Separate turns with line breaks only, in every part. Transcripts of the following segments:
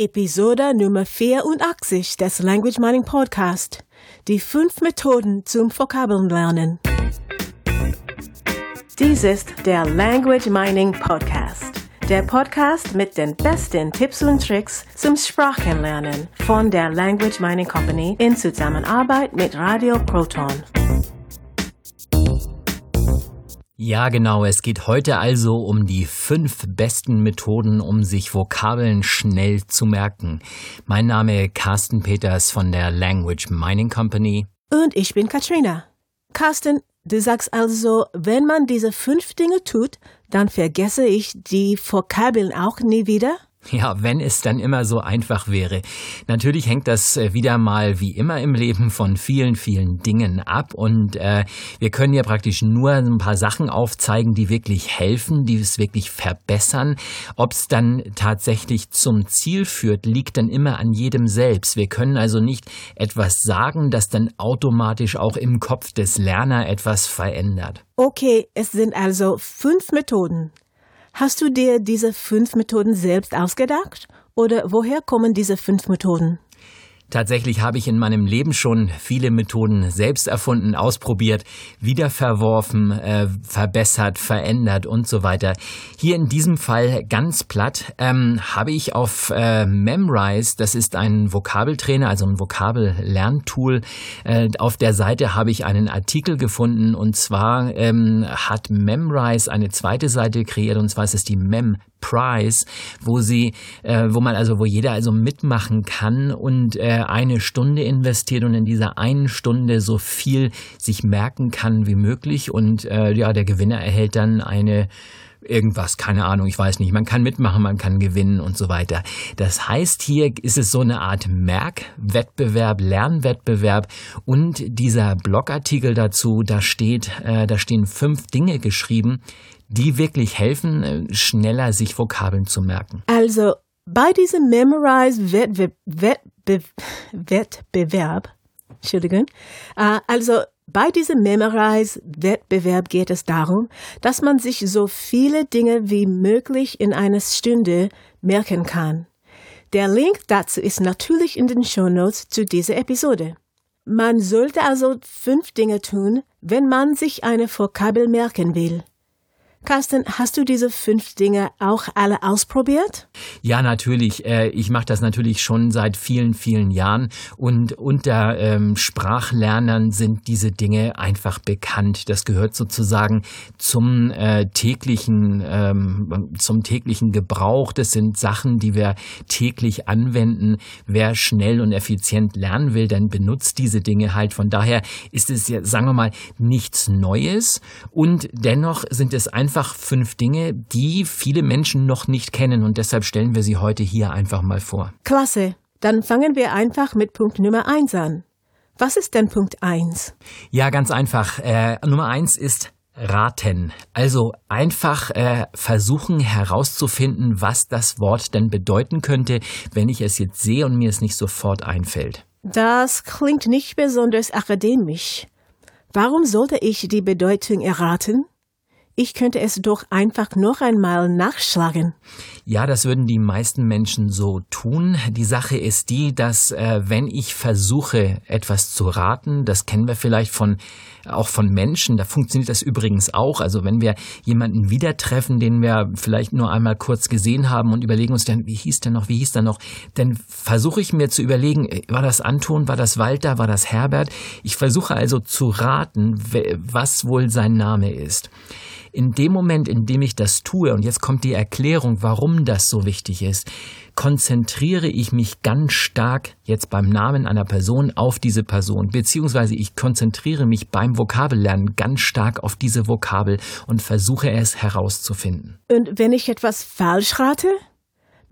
Episode Nummer 84 des Language Mining Podcast. Die fünf Methoden zum Vokabellernen. Dies ist der Language Mining Podcast. Der Podcast mit den besten Tipps und Tricks zum Sprachenlernen von der Language Mining Company in Zusammenarbeit mit Radio Proton.
Ja, genau. Es geht heute also um die fünf besten Methoden, um sich Vokabeln schnell zu merken. Mein Name Carsten Peters von der Language Mining Company.
Und ich bin Katrina. Carsten, du sagst also, wenn man diese fünf Dinge tut, dann vergesse ich die Vokabeln auch nie wieder?
Ja, wenn es dann immer so einfach wäre. Natürlich hängt das äh, wieder mal wie immer im Leben von vielen, vielen Dingen ab und äh, wir können ja praktisch nur ein paar Sachen aufzeigen, die wirklich helfen, die es wirklich verbessern. Ob es dann tatsächlich zum Ziel führt, liegt dann immer an jedem selbst. Wir können also nicht etwas sagen, das dann automatisch auch im Kopf des Lerner etwas verändert.
Okay, es sind also fünf Methoden. Hast du dir diese fünf Methoden selbst ausgedacht? Oder woher kommen diese fünf Methoden?
Tatsächlich habe ich in meinem Leben schon viele Methoden selbst erfunden, ausprobiert, wieder verworfen, äh, verbessert, verändert und so weiter. Hier in diesem Fall ganz platt ähm, habe ich auf äh, Memrise, das ist ein Vokabeltrainer, also ein Vokabellerntool, äh, auf der Seite habe ich einen Artikel gefunden und zwar ähm, hat Memrise eine zweite Seite kreiert und zwar ist es die Mem Prize, wo sie, äh, wo man also, wo jeder also mitmachen kann und äh, eine Stunde investiert und in dieser einen Stunde so viel sich merken kann wie möglich und äh, ja, der Gewinner erhält dann eine irgendwas, keine Ahnung, ich weiß nicht. Man kann mitmachen, man kann gewinnen und so weiter. Das heißt, hier ist es so eine Art Merkwettbewerb, Lernwettbewerb und dieser Blogartikel dazu, da steht, äh, da stehen fünf Dinge geschrieben, die wirklich helfen, äh, schneller sich Vokabeln zu merken.
Also bei diesem Memorize-Wettbewerb, Entschuldigung, äh, also bei diesem Memorize-Wettbewerb geht es darum, dass man sich so viele Dinge wie möglich in einer Stunde merken kann. Der Link dazu ist natürlich in den Show Notes zu dieser Episode. Man sollte also fünf Dinge tun, wenn man sich eine Vokabel merken will. Carsten, hast du diese fünf Dinge auch alle ausprobiert?
Ja, natürlich. Äh, ich mache das natürlich schon seit vielen, vielen Jahren und unter ähm, Sprachlernern sind diese Dinge einfach bekannt. Das gehört sozusagen zum äh, täglichen, ähm, zum täglichen Gebrauch. Das sind Sachen, die wir täglich anwenden. Wer schnell und effizient lernen will, dann benutzt diese Dinge halt. Von daher ist es sagen wir mal, nichts Neues und dennoch sind es einfach einfach fünf Dinge, die viele Menschen noch nicht kennen und deshalb stellen wir sie heute hier einfach mal vor.
Klasse. Dann fangen wir einfach mit Punkt Nummer eins an. Was ist denn Punkt eins?
Ja, ganz einfach. Äh, Nummer eins ist raten. Also einfach äh, versuchen herauszufinden, was das Wort denn bedeuten könnte, wenn ich es jetzt sehe und mir es nicht sofort einfällt.
Das klingt nicht besonders akademisch. Warum sollte ich die Bedeutung erraten? Ich könnte es doch einfach noch einmal nachschlagen.
Ja, das würden die meisten Menschen so tun. Die Sache ist die, dass äh, wenn ich versuche, etwas zu raten, das kennen wir vielleicht von auch von Menschen, da funktioniert das übrigens auch. Also wenn wir jemanden wieder treffen, den wir vielleicht nur einmal kurz gesehen haben und überlegen uns dann, wie hieß der noch, wie hieß der noch, dann versuche ich mir zu überlegen, äh, war das Anton, war das Walter, war das Herbert? Ich versuche also zu raten, was wohl sein Name ist. In dem Moment, in dem ich das tue, und jetzt kommt die Erklärung, warum das so wichtig ist, konzentriere ich mich ganz stark jetzt beim Namen einer Person auf diese Person, beziehungsweise ich konzentriere mich beim Vokabellernen ganz stark auf diese Vokabel und versuche es herauszufinden.
Und wenn ich etwas falsch rate?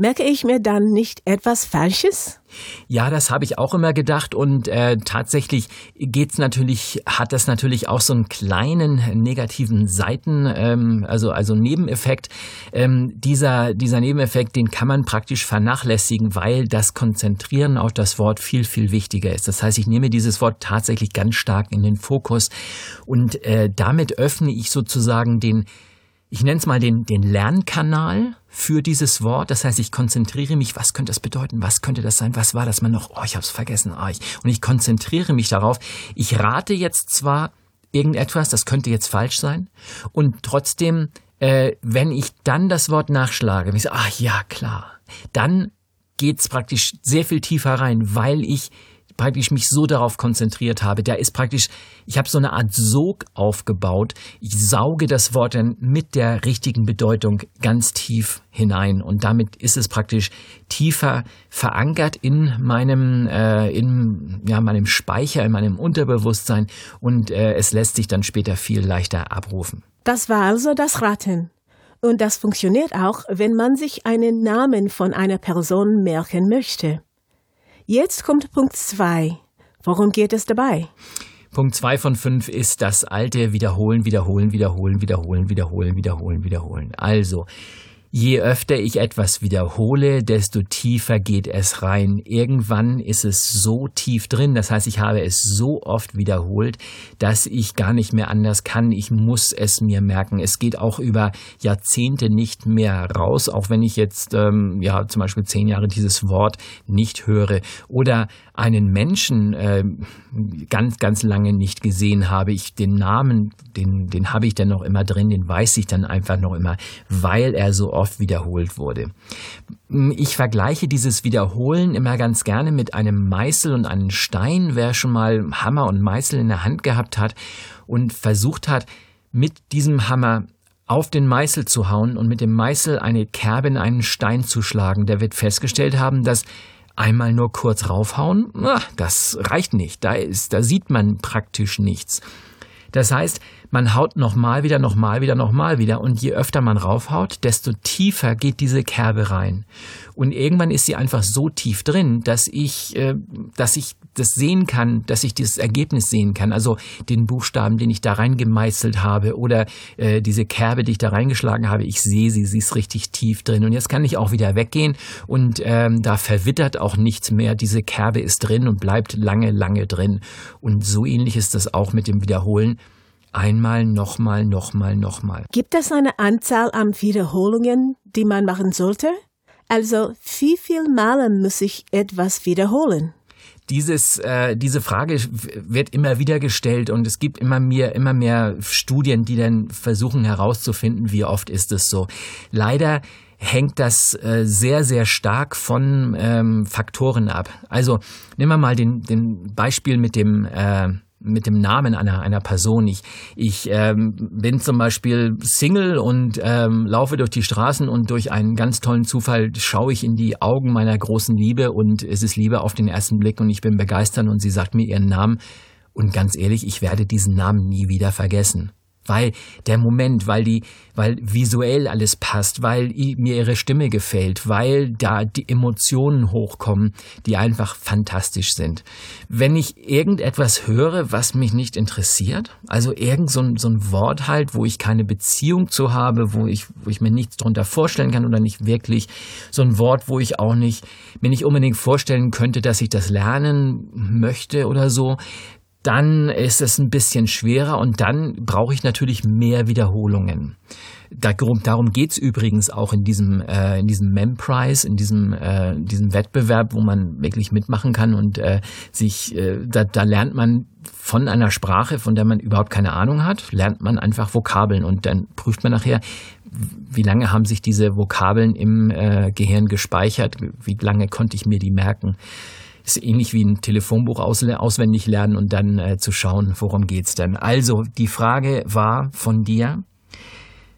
Merke ich mir dann nicht etwas Falsches?
Ja, das habe ich auch immer gedacht und äh, tatsächlich geht's natürlich, hat das natürlich auch so einen kleinen negativen Seiten, ähm, also also Nebeneffekt. Ähm, dieser dieser Nebeneffekt, den kann man praktisch vernachlässigen, weil das Konzentrieren auf das Wort viel viel wichtiger ist. Das heißt, ich nehme dieses Wort tatsächlich ganz stark in den Fokus und äh, damit öffne ich sozusagen den ich nenne es mal den, den Lernkanal für dieses Wort. Das heißt, ich konzentriere mich, was könnte das bedeuten? Was könnte das sein? Was war das mal noch? Oh, ich habe es vergessen. Oh, ich, und ich konzentriere mich darauf. Ich rate jetzt zwar irgendetwas, das könnte jetzt falsch sein. Und trotzdem, äh, wenn ich dann das Wort nachschlage, ich sage, ach ja, klar, dann geht's praktisch sehr viel tiefer rein, weil ich praktisch mich so darauf konzentriert habe. Da ist praktisch, ich habe so eine Art Sog aufgebaut. Ich sauge das Wort dann mit der richtigen Bedeutung ganz tief hinein und damit ist es praktisch tiefer verankert in meinem äh, in ja meinem Speicher, in meinem Unterbewusstsein und äh, es lässt sich dann später viel leichter abrufen.
Das war also das Raten. Und das funktioniert auch, wenn man sich einen Namen von einer Person merken möchte. Jetzt kommt Punkt 2. Worum geht es dabei?
Punkt 2 von 5 ist das alte Wiederholen, Wiederholen, Wiederholen, Wiederholen, Wiederholen, Wiederholen, Wiederholen. Also, Je öfter ich etwas wiederhole, desto tiefer geht es rein. Irgendwann ist es so tief drin, das heißt, ich habe es so oft wiederholt, dass ich gar nicht mehr anders kann. Ich muss es mir merken. Es geht auch über Jahrzehnte nicht mehr raus, auch wenn ich jetzt ähm, ja zum Beispiel zehn Jahre dieses Wort nicht höre oder einen Menschen äh, ganz ganz lange nicht gesehen habe. Ich den Namen, den den habe ich dann noch immer drin, den weiß ich dann einfach noch immer, weil er so oft wiederholt wurde. Ich vergleiche dieses Wiederholen immer ganz gerne mit einem Meißel und einem Stein. Wer schon mal Hammer und Meißel in der Hand gehabt hat und versucht hat, mit diesem Hammer auf den Meißel zu hauen und mit dem Meißel eine Kerbe in einen Stein zu schlagen, der wird festgestellt haben, dass einmal nur kurz raufhauen, das reicht nicht. Da ist, da sieht man praktisch nichts. Das heißt, man haut nochmal wieder, nochmal wieder, nochmal wieder und je öfter man raufhaut, desto tiefer geht diese Kerbe rein. Und irgendwann ist sie einfach so tief drin, dass ich, äh, dass ich das sehen kann, dass ich dieses Ergebnis sehen kann. Also den Buchstaben, den ich da reingemeißelt habe oder äh, diese Kerbe, die ich da reingeschlagen habe, ich sehe sie, sie ist richtig tief drin. Und jetzt kann ich auch wieder weggehen und ähm, da verwittert auch nichts mehr. Diese Kerbe ist drin und bleibt lange, lange drin. Und so ähnlich ist das auch mit dem Wiederholen. Einmal, nochmal, nochmal, nochmal.
Gibt es eine Anzahl an Wiederholungen, die man machen sollte? Also, wie viel Male muss ich etwas wiederholen?
Dieses, äh, diese Frage wird immer wieder gestellt und es gibt immer mehr, immer mehr Studien, die dann versuchen herauszufinden, wie oft ist es so. Leider hängt das äh, sehr, sehr stark von ähm, Faktoren ab. Also nehmen wir mal den, den Beispiel mit dem äh, mit dem Namen einer, einer Person. Ich, ich ähm, bin zum Beispiel Single und ähm, laufe durch die Straßen und durch einen ganz tollen Zufall schaue ich in die Augen meiner großen Liebe und es ist Liebe auf den ersten Blick und ich bin begeistert und sie sagt mir ihren Namen. Und ganz ehrlich, ich werde diesen Namen nie wieder vergessen weil der Moment, weil die, weil visuell alles passt, weil mir ihre Stimme gefällt, weil da die Emotionen hochkommen, die einfach fantastisch sind. Wenn ich irgendetwas höre, was mich nicht interessiert, also irgend so ein, so ein Wort halt, wo ich keine Beziehung zu habe, wo ich, wo ich mir nichts drunter vorstellen kann oder nicht wirklich, so ein Wort, wo ich auch nicht, mir nicht unbedingt vorstellen könnte, dass ich das lernen möchte oder so, dann ist es ein bisschen schwerer und dann brauche ich natürlich mehr Wiederholungen. Darum, darum geht's übrigens auch in diesem, äh, in diesem Memprize, in diesem, äh, diesem Wettbewerb, wo man wirklich mitmachen kann und äh, sich, äh, da, da lernt man von einer Sprache, von der man überhaupt keine Ahnung hat, lernt man einfach Vokabeln und dann prüft man nachher, wie lange haben sich diese Vokabeln im äh, Gehirn gespeichert, wie lange konnte ich mir die merken ist ähnlich wie ein Telefonbuch auswendig lernen und dann äh, zu schauen, worum geht's denn. Also die Frage war von dir,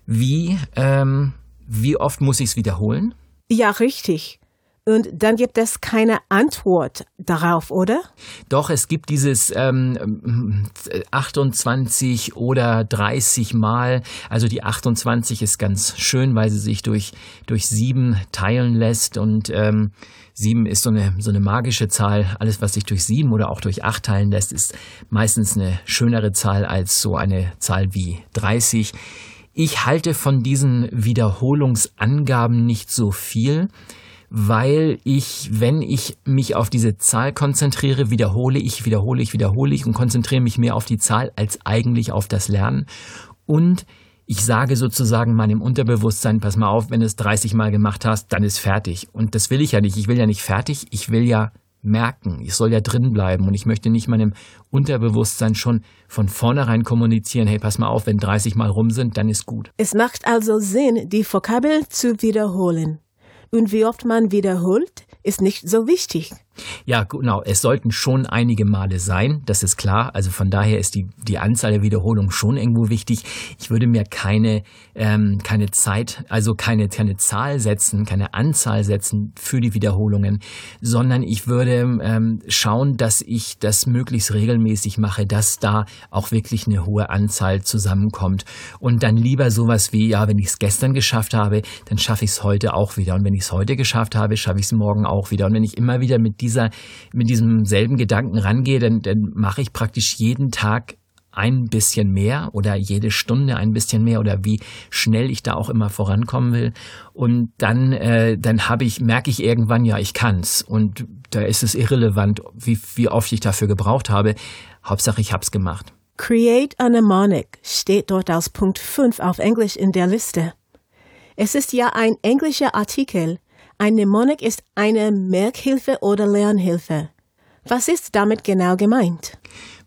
wie ähm, wie oft muss ich es wiederholen?
Ja, richtig. Und dann gibt es keine Antwort darauf, oder?
Doch, es gibt dieses ähm, 28 oder 30 Mal. Also die 28 ist ganz schön, weil sie sich durch, durch sieben teilen lässt. Und ähm, sieben ist so eine, so eine magische Zahl. Alles, was sich durch sieben oder auch durch acht teilen lässt, ist meistens eine schönere Zahl als so eine Zahl wie 30. Ich halte von diesen Wiederholungsangaben nicht so viel weil ich, wenn ich mich auf diese Zahl konzentriere, wiederhole ich, wiederhole ich, wiederhole ich und konzentriere mich mehr auf die Zahl als eigentlich auf das Lernen. Und ich sage sozusagen meinem Unterbewusstsein, pass mal auf, wenn du es 30 Mal gemacht hast, dann ist fertig. Und das will ich ja nicht. Ich will ja nicht fertig, ich will ja merken. Ich soll ja drin bleiben und ich möchte nicht meinem Unterbewusstsein schon von vornherein kommunizieren, hey, pass mal auf, wenn 30 Mal rum sind, dann ist gut.
Es macht also Sinn, die Vokabel zu wiederholen. Und wie oft man wiederholt, ist nicht so wichtig.
Ja, genau. Es sollten schon einige Male sein, das ist klar. Also von daher ist die, die Anzahl der Wiederholungen schon irgendwo wichtig. Ich würde mir keine, ähm, keine Zeit, also keine, keine Zahl setzen, keine Anzahl setzen für die Wiederholungen, sondern ich würde ähm, schauen, dass ich das möglichst regelmäßig mache, dass da auch wirklich eine hohe Anzahl zusammenkommt. Und dann lieber sowas wie, ja, wenn ich es gestern geschafft habe, dann schaffe ich es heute auch wieder. Und wenn ich es heute geschafft habe, schaffe ich es morgen auch wieder. Und wenn ich immer wieder mit dieser, mit diesem selben Gedanken rangehe, dann, dann mache ich praktisch jeden Tag ein bisschen mehr oder jede Stunde ein bisschen mehr oder wie schnell ich da auch immer vorankommen will. Und dann, äh, dann habe ich, merke ich irgendwann, ja, ich kann's. Und da ist es irrelevant, wie, wie oft ich dafür gebraucht habe. Hauptsache, ich hab's gemacht.
Create a mnemonic steht dort als Punkt 5 auf Englisch in der Liste. Es ist ja ein englischer Artikel, ein Mnemonic ist eine Merkhilfe oder Lernhilfe. Was ist damit genau gemeint?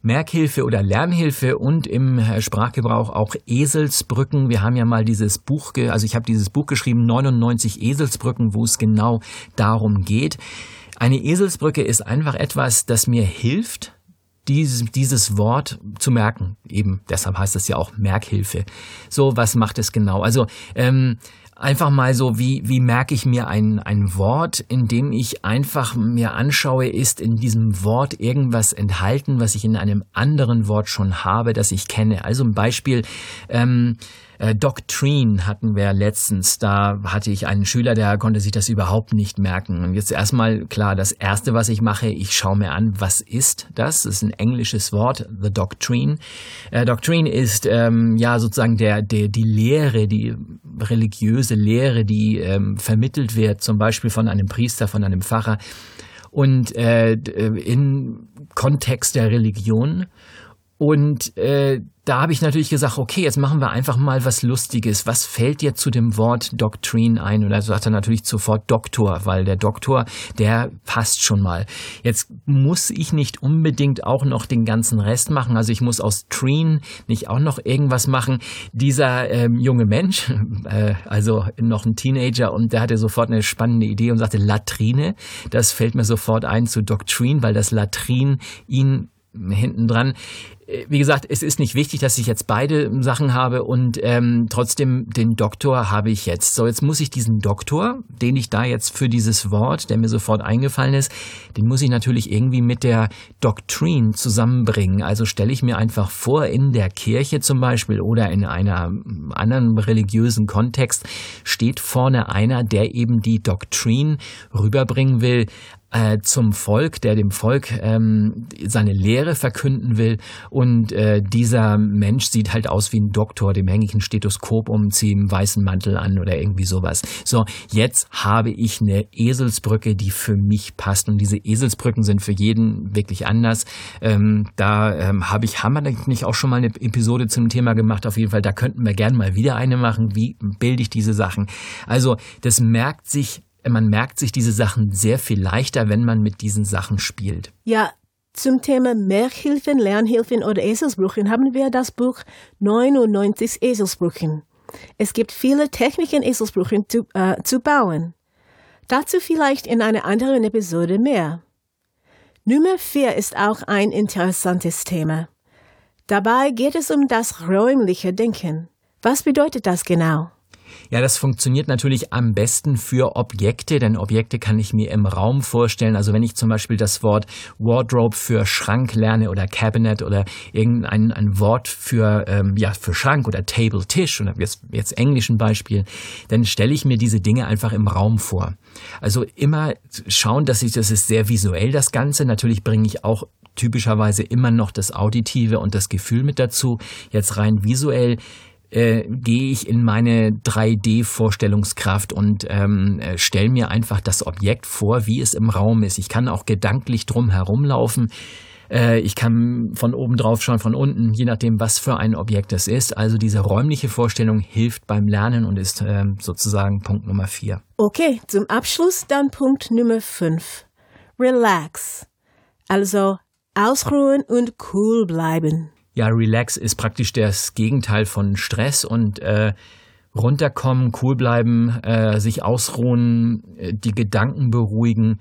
Merkhilfe oder Lernhilfe und im Sprachgebrauch auch Eselsbrücken. Wir haben ja mal dieses Buch, also ich habe dieses Buch geschrieben, 99 Eselsbrücken, wo es genau darum geht. Eine Eselsbrücke ist einfach etwas, das mir hilft, dieses, dieses Wort zu merken. Eben, deshalb heißt es ja auch Merkhilfe. So, was macht es genau? Also, ähm, einfach mal so, wie, wie merke ich mir ein, ein Wort, in dem ich einfach mir anschaue, ist in diesem Wort irgendwas enthalten, was ich in einem anderen Wort schon habe, das ich kenne. Also ein Beispiel, ähm, äh, Doctrine hatten wir letztens. Da hatte ich einen Schüler, der konnte sich das überhaupt nicht merken. Und jetzt erstmal klar, das erste, was ich mache, ich schaue mir an, was ist das? Das ist ein englisches Wort, the Doctrine. Äh, Doctrine ist ähm, ja sozusagen der, der die Lehre, die religiöse Lehre, die ähm, vermittelt wird, zum Beispiel von einem Priester, von einem Pfarrer und äh, in Kontext der Religion. Und äh, da habe ich natürlich gesagt, okay, jetzt machen wir einfach mal was Lustiges. Was fällt dir zu dem Wort Doctrine ein? Und da sagt er natürlich sofort Doktor, weil der Doktor, der passt schon mal. Jetzt muss ich nicht unbedingt auch noch den ganzen Rest machen. Also ich muss aus Trine nicht auch noch irgendwas machen. Dieser ähm, junge Mensch, äh, also noch ein Teenager, und der hatte sofort eine spannende Idee und sagte Latrine. Das fällt mir sofort ein zu Doctrine, weil das Latrin ihn hinten dran. Äh, wie gesagt, es ist nicht wichtig, dass ich jetzt beide Sachen habe und ähm, trotzdem den Doktor habe ich jetzt. So, jetzt muss ich diesen Doktor, den ich da jetzt für dieses Wort, der mir sofort eingefallen ist, den muss ich natürlich irgendwie mit der Doktrin zusammenbringen. Also stelle ich mir einfach vor, in der Kirche zum Beispiel oder in einer anderen religiösen Kontext steht vorne einer, der eben die Doktrin rüberbringen will äh, zum Volk, der dem Volk ähm, seine Lehre verkünden will. Und äh, dieser Mensch sieht halt aus wie ein Doktor, dem hänge ich ein Stethoskop um, ziehe einen weißen Mantel an oder irgendwie sowas. So, jetzt habe ich eine Eselsbrücke, die für mich passt. Und diese Eselsbrücken sind für jeden wirklich anders. Ähm, da ähm, habe ich, haben wir nicht auch schon mal eine Episode zum Thema gemacht. Auf jeden Fall, da könnten wir gerne mal wieder eine machen. Wie bilde ich diese Sachen? Also, das merkt sich man merkt sich diese Sachen sehr viel leichter, wenn man mit diesen Sachen spielt.
Ja, zum Thema Merkhilfen, Lernhilfen oder Eselsbrüchen haben wir das Buch 99 Eselsbrüchen. Es gibt viele Techniken, Eselsbrüchen zu, äh, zu bauen. Dazu vielleicht in einer anderen Episode mehr. Nummer 4 ist auch ein interessantes Thema. Dabei geht es um das räumliche Denken. Was bedeutet das genau?
Ja, das funktioniert natürlich am besten für Objekte, denn Objekte kann ich mir im Raum vorstellen. Also wenn ich zum Beispiel das Wort Wardrobe für Schrank lerne oder Cabinet oder irgendein ein Wort für, ähm, ja, für Schrank oder Table, Tisch oder jetzt, jetzt englischen Beispiel, dann stelle ich mir diese Dinge einfach im Raum vor. Also immer schauen, dass ich, das ist sehr visuell das Ganze. Natürlich bringe ich auch typischerweise immer noch das Auditive und das Gefühl mit dazu. Jetzt rein visuell äh, gehe ich in meine 3D-Vorstellungskraft und ähm, äh, stelle mir einfach das Objekt vor, wie es im Raum ist. Ich kann auch gedanklich drum herumlaufen. Äh, ich kann von oben drauf schauen, von unten, je nachdem, was für ein Objekt es ist. Also diese räumliche Vorstellung hilft beim Lernen und ist äh, sozusagen Punkt Nummer vier.
Okay, zum Abschluss dann Punkt Nummer fünf. Relax. Also ausruhen und cool bleiben.
Ja, relax ist praktisch das Gegenteil von Stress und äh, runterkommen, cool bleiben, äh, sich ausruhen, äh, die Gedanken beruhigen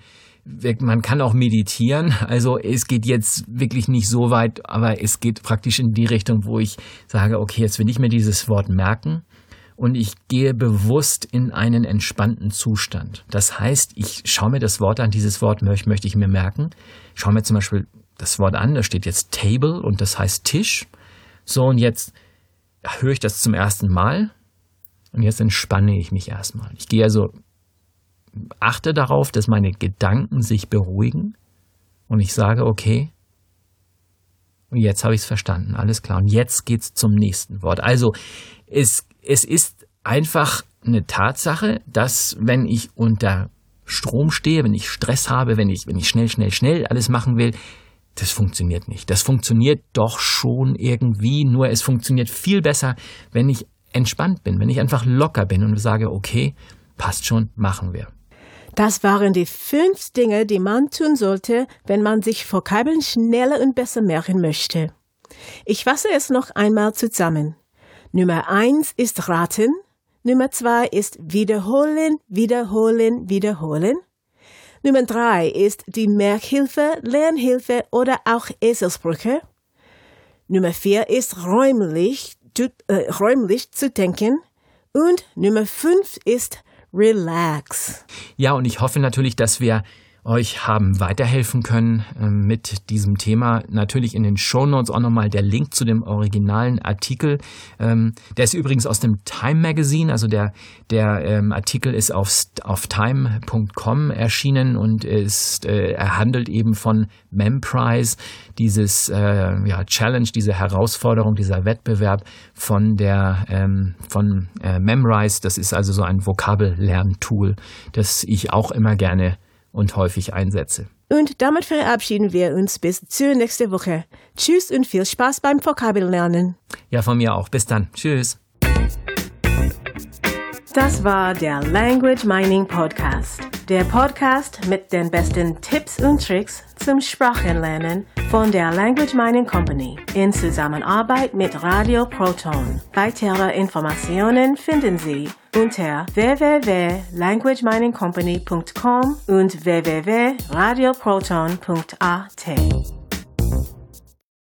man kann auch meditieren. Also es geht jetzt wirklich nicht so weit, aber es geht praktisch in die Richtung, wo ich sage, okay, jetzt will ich mir dieses Wort merken und ich gehe bewusst in einen entspannten Zustand. Das heißt, ich schaue mir das Wort an, dieses Wort möchte ich mir merken. Schaue mir zum Beispiel das Wort an, da steht jetzt Table und das heißt Tisch. So, und jetzt höre ich das zum ersten Mal und jetzt entspanne ich mich erstmal. Ich gehe also achte darauf, dass meine Gedanken sich beruhigen und ich sage, okay, und jetzt habe ich es verstanden, alles klar. Und jetzt geht's zum nächsten Wort. Also es, es ist einfach eine Tatsache, dass wenn ich unter Strom stehe, wenn ich Stress habe, wenn ich, wenn ich schnell, schnell, schnell alles machen will, das funktioniert nicht. Das funktioniert doch schon irgendwie, nur es funktioniert viel besser, wenn ich entspannt bin, wenn ich einfach locker bin und sage, okay, passt schon, machen wir.
Das waren die fünf Dinge, die man tun sollte, wenn man sich Vokabeln schneller und besser merken möchte. Ich fasse es noch einmal zusammen. Nummer eins ist raten. Nummer zwei ist wiederholen, wiederholen, wiederholen. Nummer drei ist die Merkhilfe, Lernhilfe oder auch Eselsbrücke. Nummer vier ist räumlich, äh, räumlich zu denken. Und Nummer fünf ist relax.
Ja, und ich hoffe natürlich, dass wir euch haben weiterhelfen können äh, mit diesem Thema. Natürlich in den Show Notes auch nochmal der Link zu dem originalen Artikel. Ähm, der ist übrigens aus dem Time Magazine, also der, der ähm, Artikel ist auf, auf time.com erschienen und ist, äh, er handelt eben von Memprize, dieses äh, ja, Challenge, diese Herausforderung, dieser Wettbewerb von der ähm, von Memrise. Das ist also so ein Vokabellerntool, das ich auch immer gerne und häufig einsetze.
Und damit verabschieden wir uns bis zur nächsten Woche. Tschüss und viel Spaß beim Vokabellernen.
Ja, von mir auch. Bis dann. Tschüss.
Das war der Language Mining Podcast. Der Podcast mit den besten Tipps und Tricks zum Sprachenlernen von der Language Mining Company in Zusammenarbeit mit Radio Proton. Weitere Informationen finden Sie unter www.languageminingcompany.com und www.radioproton.at.